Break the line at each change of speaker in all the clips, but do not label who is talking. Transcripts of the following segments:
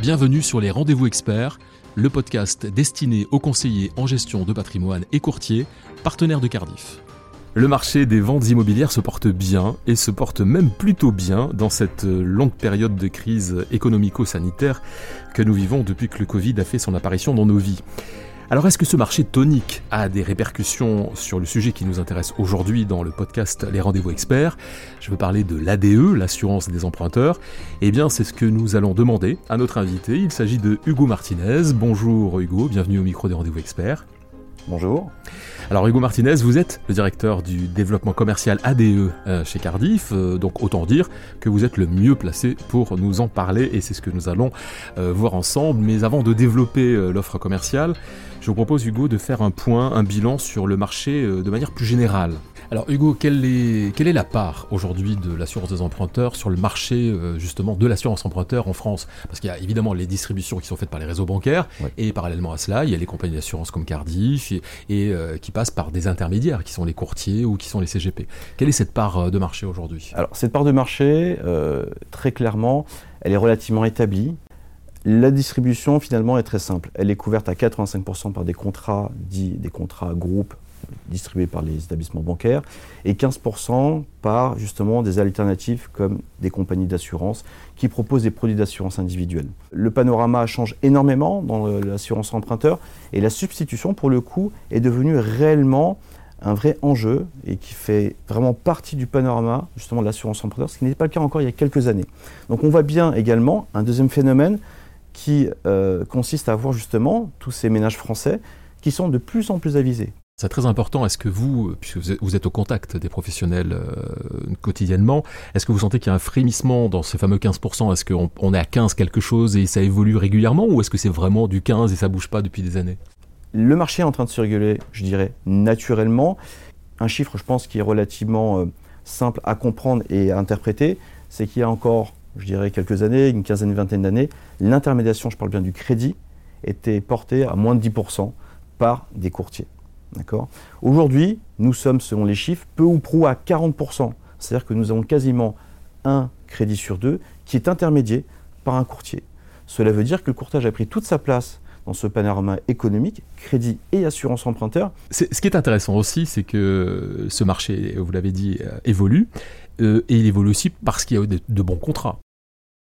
Bienvenue sur les Rendez-vous Experts, le podcast destiné aux conseillers en gestion de patrimoine et courtiers, partenaires de Cardiff. Le marché des ventes immobilières se porte bien et se porte même plutôt bien dans cette longue période de crise économico-sanitaire que nous vivons depuis que le Covid a fait son apparition dans nos vies. Alors est-ce que ce marché tonique a des répercussions sur le sujet qui nous intéresse aujourd'hui dans le podcast Les Rendez-vous Experts? Je veux parler de l'ADE, l'assurance des emprunteurs. Eh bien c'est ce que nous allons demander à notre invité. Il s'agit de Hugo Martinez. Bonjour Hugo, bienvenue au micro des Rendez-vous Experts.
Bonjour.
Alors Hugo Martinez, vous êtes le directeur du développement commercial ADE euh, chez Cardiff, euh, donc autant dire que vous êtes le mieux placé pour nous en parler et c'est ce que nous allons euh, voir ensemble. Mais avant de développer l'offre commerciale, vous propose Hugo de faire un point, un bilan sur le marché de manière plus générale. Alors Hugo, quelle est, quelle est la part aujourd'hui de l'assurance des emprunteurs sur le marché justement de l'assurance emprunteur en France? Parce qu'il y a évidemment les distributions qui sont faites par les réseaux bancaires et parallèlement à cela, il y a les compagnies d'assurance comme Cardiff et, et qui passent par des intermédiaires qui sont les courtiers ou qui sont les CGP. Quelle est cette part euh, de marché aujourd'hui?
Alors cette part de marché, euh, très clairement, elle est relativement établie. La distribution finalement est très simple. Elle est couverte à 85% par des contrats dits des contrats groupes distribués par les établissements bancaires et 15% par justement des alternatives comme des compagnies d'assurance qui proposent des produits d'assurance individuelle. Le panorama change énormément dans l'assurance emprunteur et la substitution pour le coup est devenue réellement un vrai enjeu et qui fait vraiment partie du panorama justement de l'assurance emprunteur, ce qui n'était pas le cas encore il y a quelques années. Donc on voit bien également un deuxième phénomène qui euh, consiste à voir justement tous ces ménages français qui sont de plus en plus avisés.
C'est très important. Est-ce que vous, puisque vous êtes au contact des professionnels euh, quotidiennement, est-ce que vous sentez qu'il y a un frémissement dans ces fameux 15% Est-ce qu'on on est à 15 quelque chose et ça évolue régulièrement ou est-ce que c'est vraiment du 15 et ça bouge pas depuis des années?
Le marché est en train de se réguler, je dirais, naturellement. Un chiffre, je pense, qui est relativement euh, simple à comprendre et à interpréter, c'est qu'il y a encore, je dirais, quelques années, une quinzaine, une vingtaine d'années, l'intermédiation, je parle bien du crédit, était portée à moins de 10% par des courtiers. Aujourd'hui, nous sommes, selon les chiffres, peu ou prou à 40%. C'est-à-dire que nous avons quasiment un crédit sur deux qui est intermédié par un courtier. Cela veut dire que le courtage a pris toute sa place dans ce panorama économique, crédit et assurance emprunteur.
Ce qui est intéressant aussi, c'est que ce marché, vous l'avez dit, euh, évolue. Euh, et il évolue aussi parce qu'il y a de bons contrats.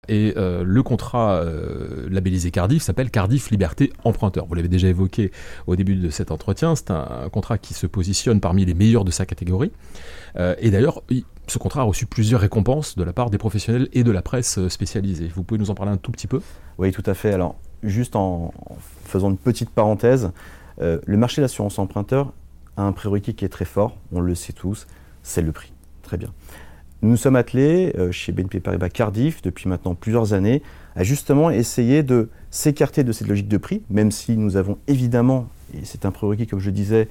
Et euh, le contrat euh, labellisé Cardiff s'appelle Cardiff Liberté Emprunteur. Vous l'avez déjà évoqué au début de cet entretien. C'est un, contrat qui se positionne parmi les meilleurs de sa catégorie. Euh, et d'ailleurs, ce contrat a reçu plusieurs récompenses de la part des professionnels et de la presse spécialisée. Vous pouvez nous en parler un tout petit peu?
Oui, tout à fait. Alors, juste en, faisant une petite parenthèse, le marché de l'assurance emprunteur a un prérequis qui est très fort. On le sait tous, c'est le prix. Très bien. Nous nous sommes attelés euh, chez BNP Paribas Cardiff depuis maintenant plusieurs années à justement essayer de s'écarter de cette logique de prix, même si nous avons évidemment, et c'est un prérequis comme je disais,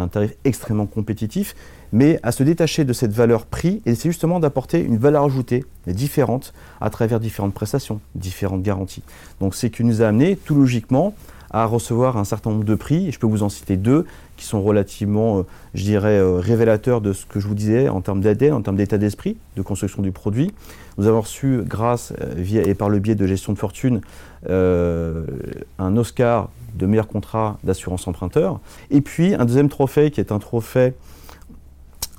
un tarif extrêmement compétitif, mais à se détacher de cette valeur prix et c'est justement d'apporter une valeur ajoutée différente à travers différentes prestations, différentes garanties. Donc c'est ce qui nous a amené tout logiquement à recevoir un certain nombre de prix. Et je peux vous en citer deux qui sont relativement, euh, je dirais, euh, révélateurs de ce que je vous disais en termes d'ADN, en termes d'état d'esprit, de construction du produit. Nous avons reçu, grâce euh, via, et par le biais de gestion de fortune, un Oscar de meilleur contrat d'assurance emprunteur. Et puis un deuxième trophée qui est un trophée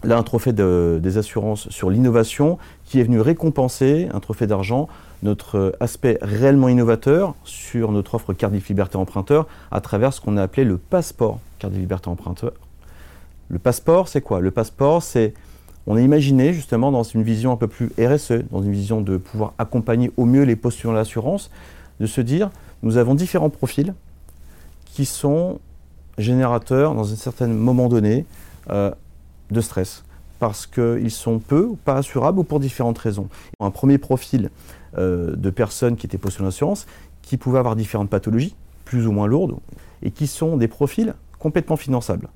là un trophée des assurances sur l'innovation qui est venu récompenser un trophée d'argent notre aspect réellement innovateur sur notre offre Cardiff Liberté Emprunteur à travers ce qu'on a appelé le passeport Cardiff Liberté Emprunteur. Le passeport, c'est quoi? Le passeport, c'est on a imaginé justement dans une vision un peu plus RSE, dans une vision de pouvoir accompagner au mieux les postulants de l'assurance, de se dire nous avons différents profils qui sont générateurs dans un certain moment donné euh, de stress parce qu'ils sont peu ou pas assurables ou pour différentes raisons. Un premier profil euh, de personnes qui étaient postulées en assurance, qui pouvaient avoir différentes pathologies, plus ou moins lourdes, et qui sont des profils complètement finançables.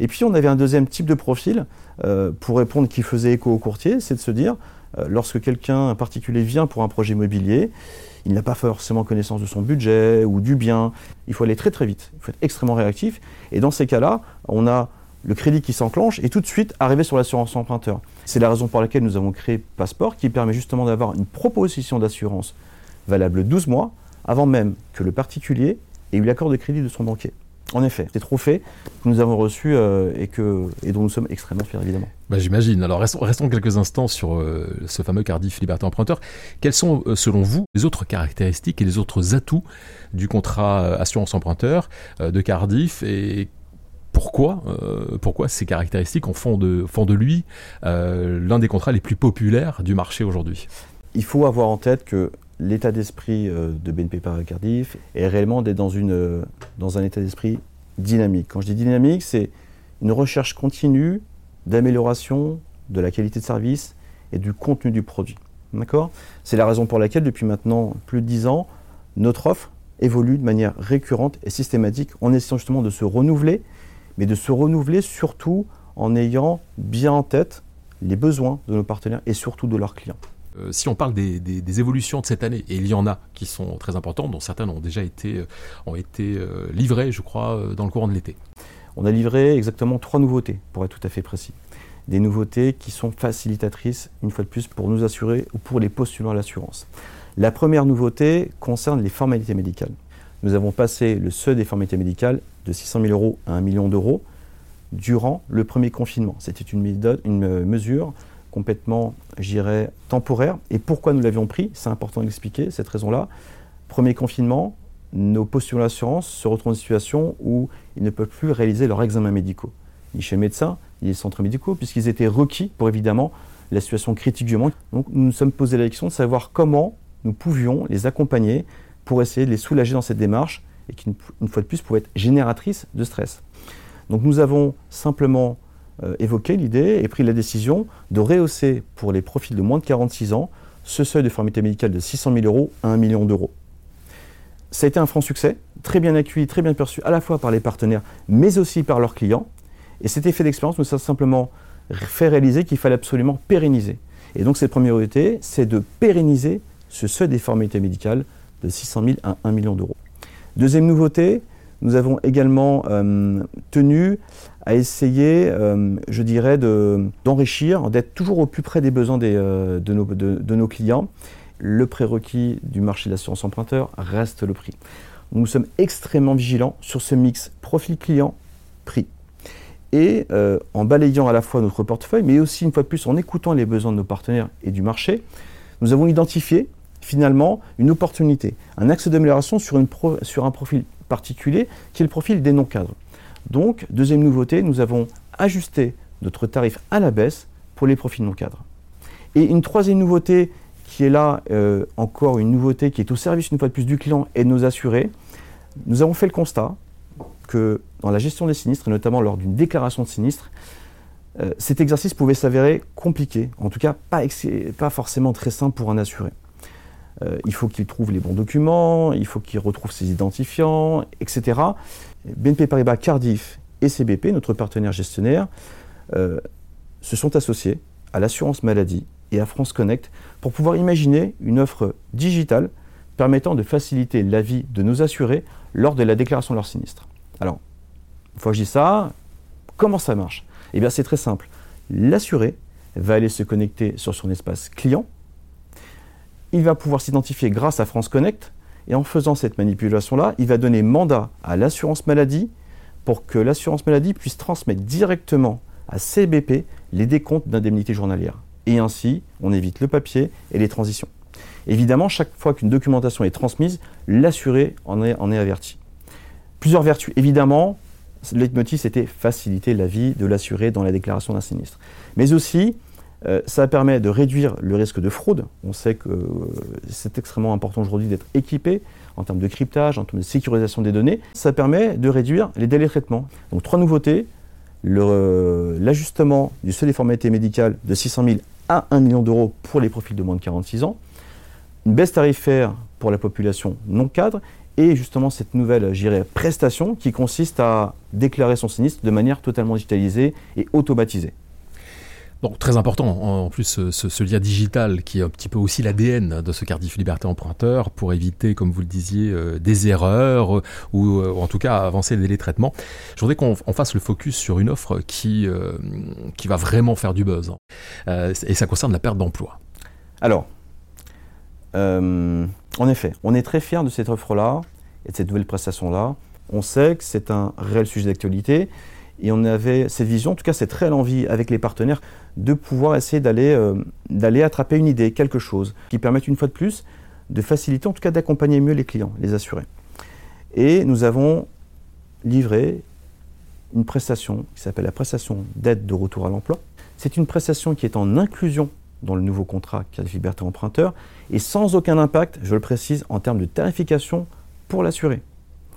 Et puis on avait un deuxième type de profil, euh, pour répondre qui faisait écho au courtier, c'est de se dire, lorsque quelqu'un, un particulier, vient pour un projet immobilier, il n'a pas forcément connaissance de son budget ou du bien, il faut aller très très vite, il faut être extrêmement réactif, et dans ces cas-là, on a le crédit qui s'enclenche et tout de suite arriver sur l'assurance emprunteur. C'est la raison pour laquelle nous avons créé Passeport qui permet justement d'avoir une proposition d'assurance valable 12 mois avant même que le particulier ait eu l'accord de crédit de son banquier. En effet, c'est trop fait que nous avons reçu euh, et, que, et dont nous sommes extrêmement fiers, évidemment.
Bah, J'imagine. Alors, restons, quelques instants sur euh, ce fameux Cardiff Liberté Emprunteur. Quelles sont, euh, selon vous, les autres caractéristiques et les autres atouts du contrat assurance emprunteur de Cardiff et pourquoi, pourquoi ces caractéristiques font de, font de lui l'un des contrats les plus populaires du marché aujourd'hui?
Il faut avoir en tête que l'état d'esprit euh, de BNP Paribas Cardiff est réellement d'être dans, une, dans un état d'esprit dynamique. Quand je dis dynamique, c'est une recherche continue d'amélioration de la qualité de service et du contenu du produit. C'est la raison pour laquelle, depuis maintenant plus de 10 ans, notre offre évolue de manière récurrente et systématique en essayant justement de se renouveler, mais de se renouveler surtout en ayant bien en tête les besoins de nos partenaires et surtout de leurs clients.
Euh, si on parle des, évolutions de cette année, et il y en a qui sont très importantes, dont certaines ont déjà été, euh, euh, livrées, je crois, dans le courant de l'été.
On a livré exactement trois nouveautés, pour être tout à fait précis. Des nouveautés qui sont facilitatrices, une fois de plus, pour nous assurer ou pour les postulants à l'assurance. La première nouveauté concerne les formalités médicales. Nous avons passé le seuil des formalités médicales de 600 000 euros à 1 million d'euros durant le premier confinement. C'était une mesure complètement, j'irais, temporaire. Et pourquoi nous l'avions pris? C'est important d'expliquer cette raison-là. Premier confinement, nos postulants d'assurance se retrouvent dans une situation où ils ne peuvent plus réaliser leurs examens médicaux, ni chez le médecin, ni les centres médicaux, puisqu'ils étaient requis pour évidemment la situation critique du monde. Donc nous nous sommes posé la question de savoir comment nous pouvions les accompagner pour essayer de les soulager dans cette démarche et qui, une fois de plus, pouvait être génératrice de stress. Donc nous avons simplement euh, évoqué l'idée et pris la décision de rehausser pour les profils de moins de 46 ans ce seuil de formalité médicale de 600 000 euros à 1 million d'euros. Ça a été un franc succès, très bien accueilli, très bien perçu à la fois par les partenaires, mais aussi par leurs clients. Et cet effet d'expérience nous a simplement fait réaliser qu'il fallait absolument pérenniser. Et donc cette priorité, c'est de pérenniser ce seuil des formalités médicales de 600 000 à 1 million d'euros. Deuxième nouveauté, nous avons également euh, tenu à essayer, euh, je dirais, d'enrichir, d'être toujours au plus près des besoins euh, de, nos, clients. Le prérequis du marché de l'assurance emprunteur reste le prix. Nous sommes extrêmement vigilants sur ce mix profil client, prix. Et en balayant à la fois notre portefeuille, mais aussi une fois de plus en écoutant les besoins de nos partenaires et du marché, nous avons identifié finalement une opportunité, un axe d'amélioration sur, sur un profil particulier qui est le profil des non-cadres. Donc, deuxième nouveauté, nous avons ajusté notre tarif à la baisse pour les profils non-cadres. Et une troisième nouveauté qui est là, euh, encore une nouveauté qui est au service une fois de plus du client et de nos assurés, nous avons fait le constat que dans la gestion des sinistres, et notamment lors d'une déclaration de sinistre, euh, cet exercice pouvait s'avérer compliqué, en tout cas pas forcément très simple pour un assuré. Euh, il faut qu'il trouve les bons documents, il faut qu'il retrouve ses identifiants, etc. BNP Paribas Cardiff et CBP, notre partenaire gestionnaire, euh, se sont associés à l'assurance maladie et à France Connect pour pouvoir imaginer une offre digitale permettant de faciliter la vie de nos assurés lors de la déclaration de leur sinistre. Alors, une fois que je dis ça, comment ça marche? Eh bien, c'est très simple. L'assuré va aller se connecter sur son espace client, il va pouvoir s'identifier grâce à France Connect. Et en faisant cette manipulation-là, il va donner mandat à l'assurance maladie pour que l'assurance maladie puisse transmettre directement à CBP les décomptes d'indemnité journalière. Et ainsi, on évite le papier et les transitions. Évidemment, chaque fois qu'une documentation est transmise, l'assuré en est, averti. Plusieurs vertus. Évidemment, le leitmotiv, c'était faciliter la vie de l'assuré dans la déclaration d'un sinistre. Mais aussi, euh, ça permet de réduire le risque de fraude. On sait que euh, c'est extrêmement important aujourd'hui d'être équipé en termes de cryptage, en termes de sécurisation des données. Ça permet de réduire les délais de traitement. Donc trois nouveautés. Euh, l'ajustement du seuil des formalités médicales de 600 000 à 1 million d'euros pour les profils de moins de 46 ans. Une baisse tarifaire pour la population non cadre et justement cette nouvelle prestation qui consiste à déclarer son sinistre de manière totalement digitalisée et automatisée.
Très important en plus ce, lien digital qui est un petit peu aussi l'ADN de ce Cardiff Liberté Emprunteur pour éviter, comme vous le disiez, euh, des erreurs euh, ou, en tout cas avancer les délais traitement. Je voudrais qu'on fasse le focus sur une offre qui, euh, qui va vraiment faire du buzz. Hein. et ça concerne la perte d'emploi.
Alors, En effet, on est très fiers de cette offre-là et de cette nouvelle prestation-là. On sait que c'est un réel sujet d'actualité et on avait cette vision, en tout cas cette réelle envie avec les partenaires, de pouvoir essayer d'aller euh, attraper une idée, quelque chose, qui permette une fois de plus de faciliter, en tout cas d'accompagner mieux les clients, les assurés. Et nous avons livré une prestation qui s'appelle la prestation d'aide de retour à l'emploi. C'est une prestation qui est en inclusion dans le nouveau contrat de Liberté Emprunteur et sans aucun impact, je le précise, en termes de tarification pour l'assuré.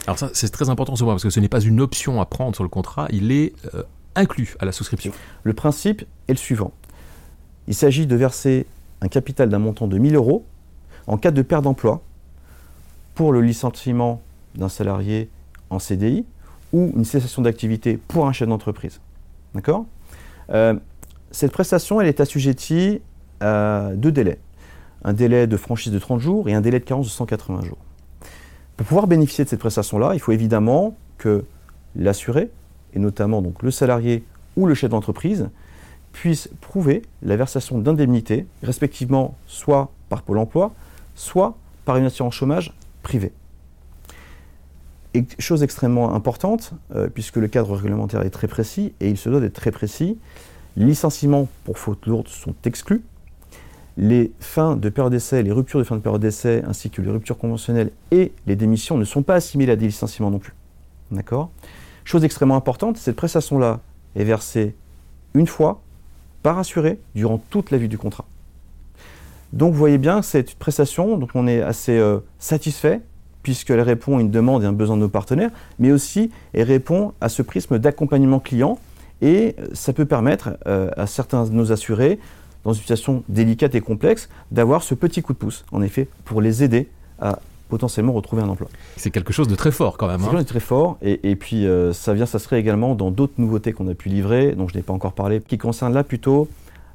Alors ça, c'est très important ce point parce que ce n'est pas une option à prendre sur le contrat, il est euh, inclus à la souscription.
Le principe est le suivant. Il s'agit de verser un capital d'un montant de 1000 euros en cas de perte d'emploi pour le licenciement d'un salarié en CDI ou une cessation d'activité pour un chef d'entreprise. D'accord? Euh, Cette prestation, elle est assujettie à deux délais. Un délai de franchise de 30 jours et un délai de carence de 180 jours. Pour pouvoir bénéficier de cette prestation-là, il faut évidemment que l'assuré, et notamment donc le salarié ou le chef d'entreprise, puisse prouver la versation d'indemnités, respectivement soit par Pôle emploi, soit par une assurance chômage privée. Et chose extrêmement importante, euh, puisque le cadre réglementaire est très précis, et il se doit d'être très précis, licenciements pour faute lourde sont exclus, les fins de période d'essai, les ruptures de fin de période d'essai, ainsi que les ruptures conventionnelles et les démissions ne sont pas assimilées à des licenciements non plus. D'accord? Chose extrêmement importante, cette prestation-là est versée une fois par assuré durant toute la vie du contrat. Donc vous voyez bien, cette prestation, donc on est assez euh, satisfait puisqu'elle répond à une demande et un besoin de nos partenaires, mais aussi elle répond à ce prisme d'accompagnement client et euh, ça peut permettre euh, à certains de nos assurés, dans une situation délicate et complexe, d'avoir ce petit coup de pouce, en effet, pour les aider à potentiellement retrouver un emploi.
C'est quelque chose de très fort quand même.
C'est
hein.
très fort et, puis euh, ça vient s'inscrire également dans d'autres nouveautés qu'on a pu livrer, dont je n'ai pas encore parlé, qui concernent là plutôt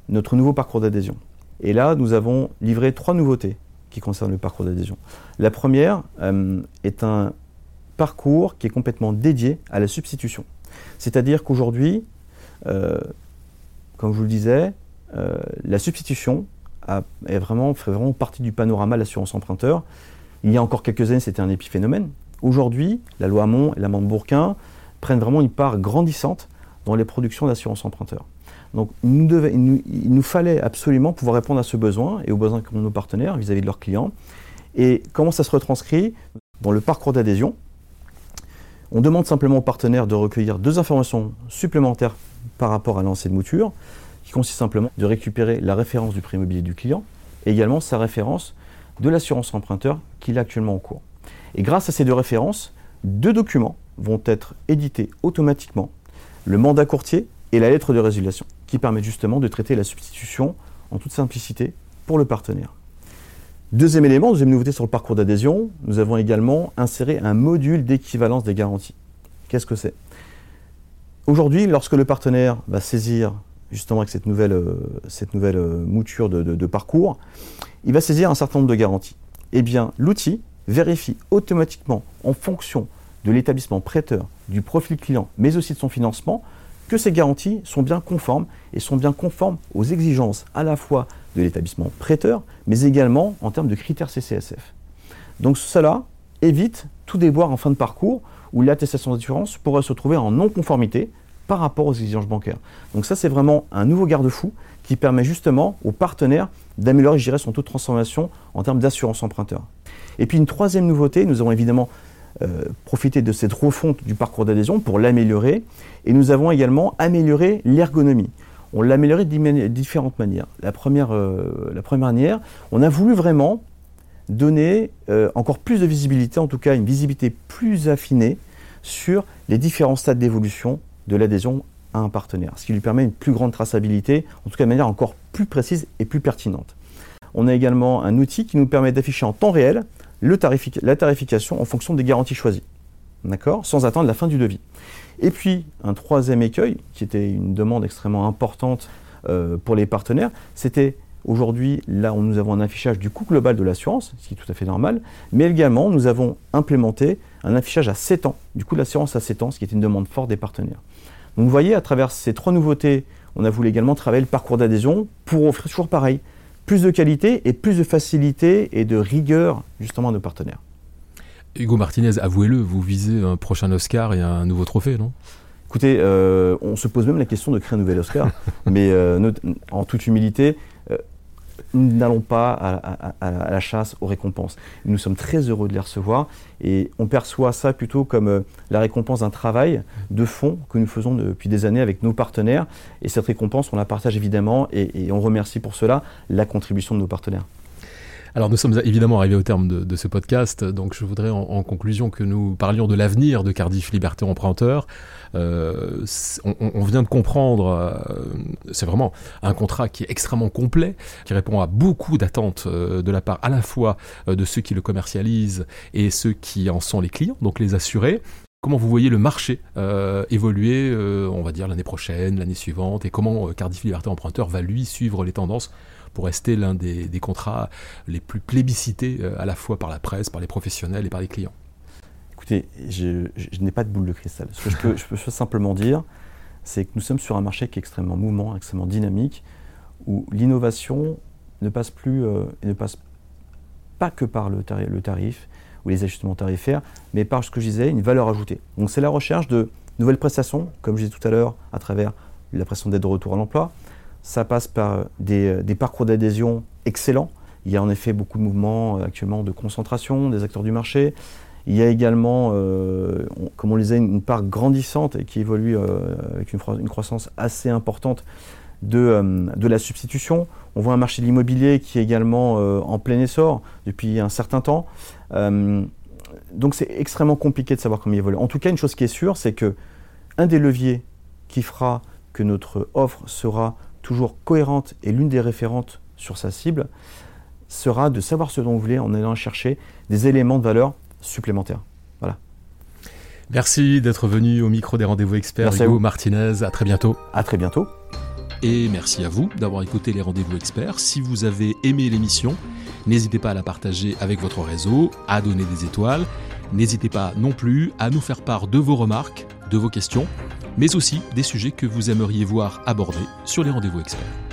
notre nouveau parcours d'adhésion. Et là, nous avons livré trois nouveautés qui concernent le parcours d'adhésion. La première euh, est un parcours qui est complètement dédié à la substitution. C'est-à-dire qu'aujourd'hui, euh, comme je vous le disais, euh, la substitution est vraiment, fait vraiment partie du panorama de l'assurance emprunteur. Il y a encore quelques années, c'était un épiphénomène. Aujourd'hui, la loi Hamon et la Bourquin prennent vraiment une part grandissante dans les productions d'assurance emprunteur. Donc il, nous, fallait absolument pouvoir répondre à ce besoin et aux besoins de nos partenaires vis-à-vis de leurs clients. Et comment ça se retranscrit? Dans le parcours d'adhésion, on demande simplement aux partenaires de recueillir deux informations supplémentaires par rapport à l'ancienne mouture, qui consiste simplement de récupérer la référence du prix immobilier du client et également sa référence de l'assurance emprunteur qu'il a actuellement en cours. Et grâce à ces deux références, deux documents vont être édités automatiquement, le mandat courtier et la lettre de résiliation qui permettent justement de traiter la substitution en toute simplicité pour le partenaire. Deuxième élément, deuxième nouveauté sur le parcours d'adhésion, nous avons également inséré un module d'équivalence des garanties. Qu'est-ce que c'est? Aujourd'hui, lorsque le partenaire va saisir justement avec cette nouvelle, euh, euh, mouture de, de, parcours, il va saisir un certain nombre de garanties. Eh bien, l'outil vérifie automatiquement en fonction de l'établissement prêteur, du profil client, mais aussi de son financement, que ces garanties sont bien conformes et sont bien conformes aux exigences à la fois de l'établissement prêteur, mais également en termes de critères CCSF. Donc cela évite tout déboire en fin de parcours où l'attestation d'assurance pourrait se trouver en non-conformité par rapport aux exigences bancaires. Donc ça, c'est vraiment un nouveau garde-fou qui permet justement aux partenaires d'améliorer, je dirais, son taux de transformation en termes d'assurance emprunteur. Et puis une troisième nouveauté, nous avons évidemment euh, profiter de cette refonte du parcours d'adhésion pour l'améliorer. Et nous avons également amélioré l'ergonomie. On l'a amélioré de différentes manières. La première, euh, la première manière, on a voulu vraiment donner euh, encore plus de visibilité, en tout cas une visibilité plus affinée sur les différents stades d'évolution de l'adhésion à un partenaire, ce qui lui permet une plus grande traçabilité, en tout cas de manière encore plus précise et plus pertinente. On a également un outil qui nous permet d'afficher en temps réel la tarification en fonction des garanties choisies, d'accord, sans attendre la fin du devis. Et puis, un troisième écueil, qui était une demande extrêmement importante euh, pour les partenaires, c'était aujourd'hui, là où nous avons un affichage du coût global de l'assurance, ce qui est tout à fait normal, mais également, nous avons implémenté un affichage à 7 ans, du coût de l'assurance à 7 ans, ce qui est une demande forte des partenaires. Donc, vous voyez, à travers ces trois nouveautés, on a voulu également travailler le parcours d'adhésion pour offrir toujours pareil, plus de qualité et plus de facilité et de rigueur justement à nos partenaires.
Hugo Martinez, avouez-le, vous visez un prochain Oscar et un nouveau trophée, non?
Écoutez, euh, on se pose même la question de créer un nouvel Oscar, mais euh, en toute humilité, euh, nous n'allons pas à, la chasse aux récompenses. Nous sommes très heureux de les recevoir et on perçoit ça plutôt comme la récompense d'un travail de fond que nous faisons depuis des années avec nos partenaires. Et cette récompense, on la partage évidemment et on remercie pour cela la contribution de nos partenaires.
Alors nous sommes évidemment arrivés au terme de, ce podcast, donc je voudrais en, conclusion que nous parlions de l'avenir de Cardiff Liberté Emprunteur. Euh, on, vient de comprendre, euh, c'est vraiment un contrat qui est extrêmement complet, qui répond à beaucoup d'attentes euh, de la part à la fois de ceux qui le commercialisent et ceux qui en sont les clients, donc les assurés. Comment vous voyez le marché évoluer, on va dire l'année prochaine, l'année suivante, et comment Cardiff Liberté Emprunteur va lui suivre les tendances pour rester l'un des, contrats les plus plébiscités euh, à la fois par la presse, par les professionnels et par les clients
Écoutez, je, n'ai pas de boule de cristal. Ce que je peux, simplement dire, c'est que nous sommes sur un marché qui est extrêmement mouvant, extrêmement dynamique, où l'innovation ne passe plus euh, ne passe pas que par le tarif, ou les ajustements tarifaires, mais par ce que je disais, une valeur ajoutée. Donc c'est la recherche de nouvelles prestations, comme je disais tout à l'heure, à travers la prestation d'aide de retour à l'emploi, ça passe par des, parcours d'adhésion excellents. Il y a en effet beaucoup de mouvements euh, actuellement de concentration des acteurs du marché. Il y a également, euh, comme on le disait, une part grandissante et qui évolue euh, avec une, croissance assez importante de, la substitution. On voit un marché de l'immobilier qui est également en plein essor depuis un certain temps. donc c'est extrêmement compliqué de savoir comment il évolue. En tout cas, une chose qui est sûre, c'est que un des leviers qui fera que notre offre sera toujours cohérente et l'une des référentes sur sa cible sera de savoir ce dont vous voulez en allant chercher des éléments de valeur supplémentaires. Voilà.
Merci d'être venu au micro des rendez-vous experts, Hugo Martinez. À très bientôt.
À très bientôt.
Et merci à vous d'avoir écouté les rendez-vous experts. Si vous avez aimé l'émission, n'hésitez pas à la partager avec votre réseau, à donner des étoiles. N'hésitez pas non plus à nous faire part de vos remarques, de vos questions mais aussi des sujets que vous aimeriez voir abordés sur les rendez-vous experts.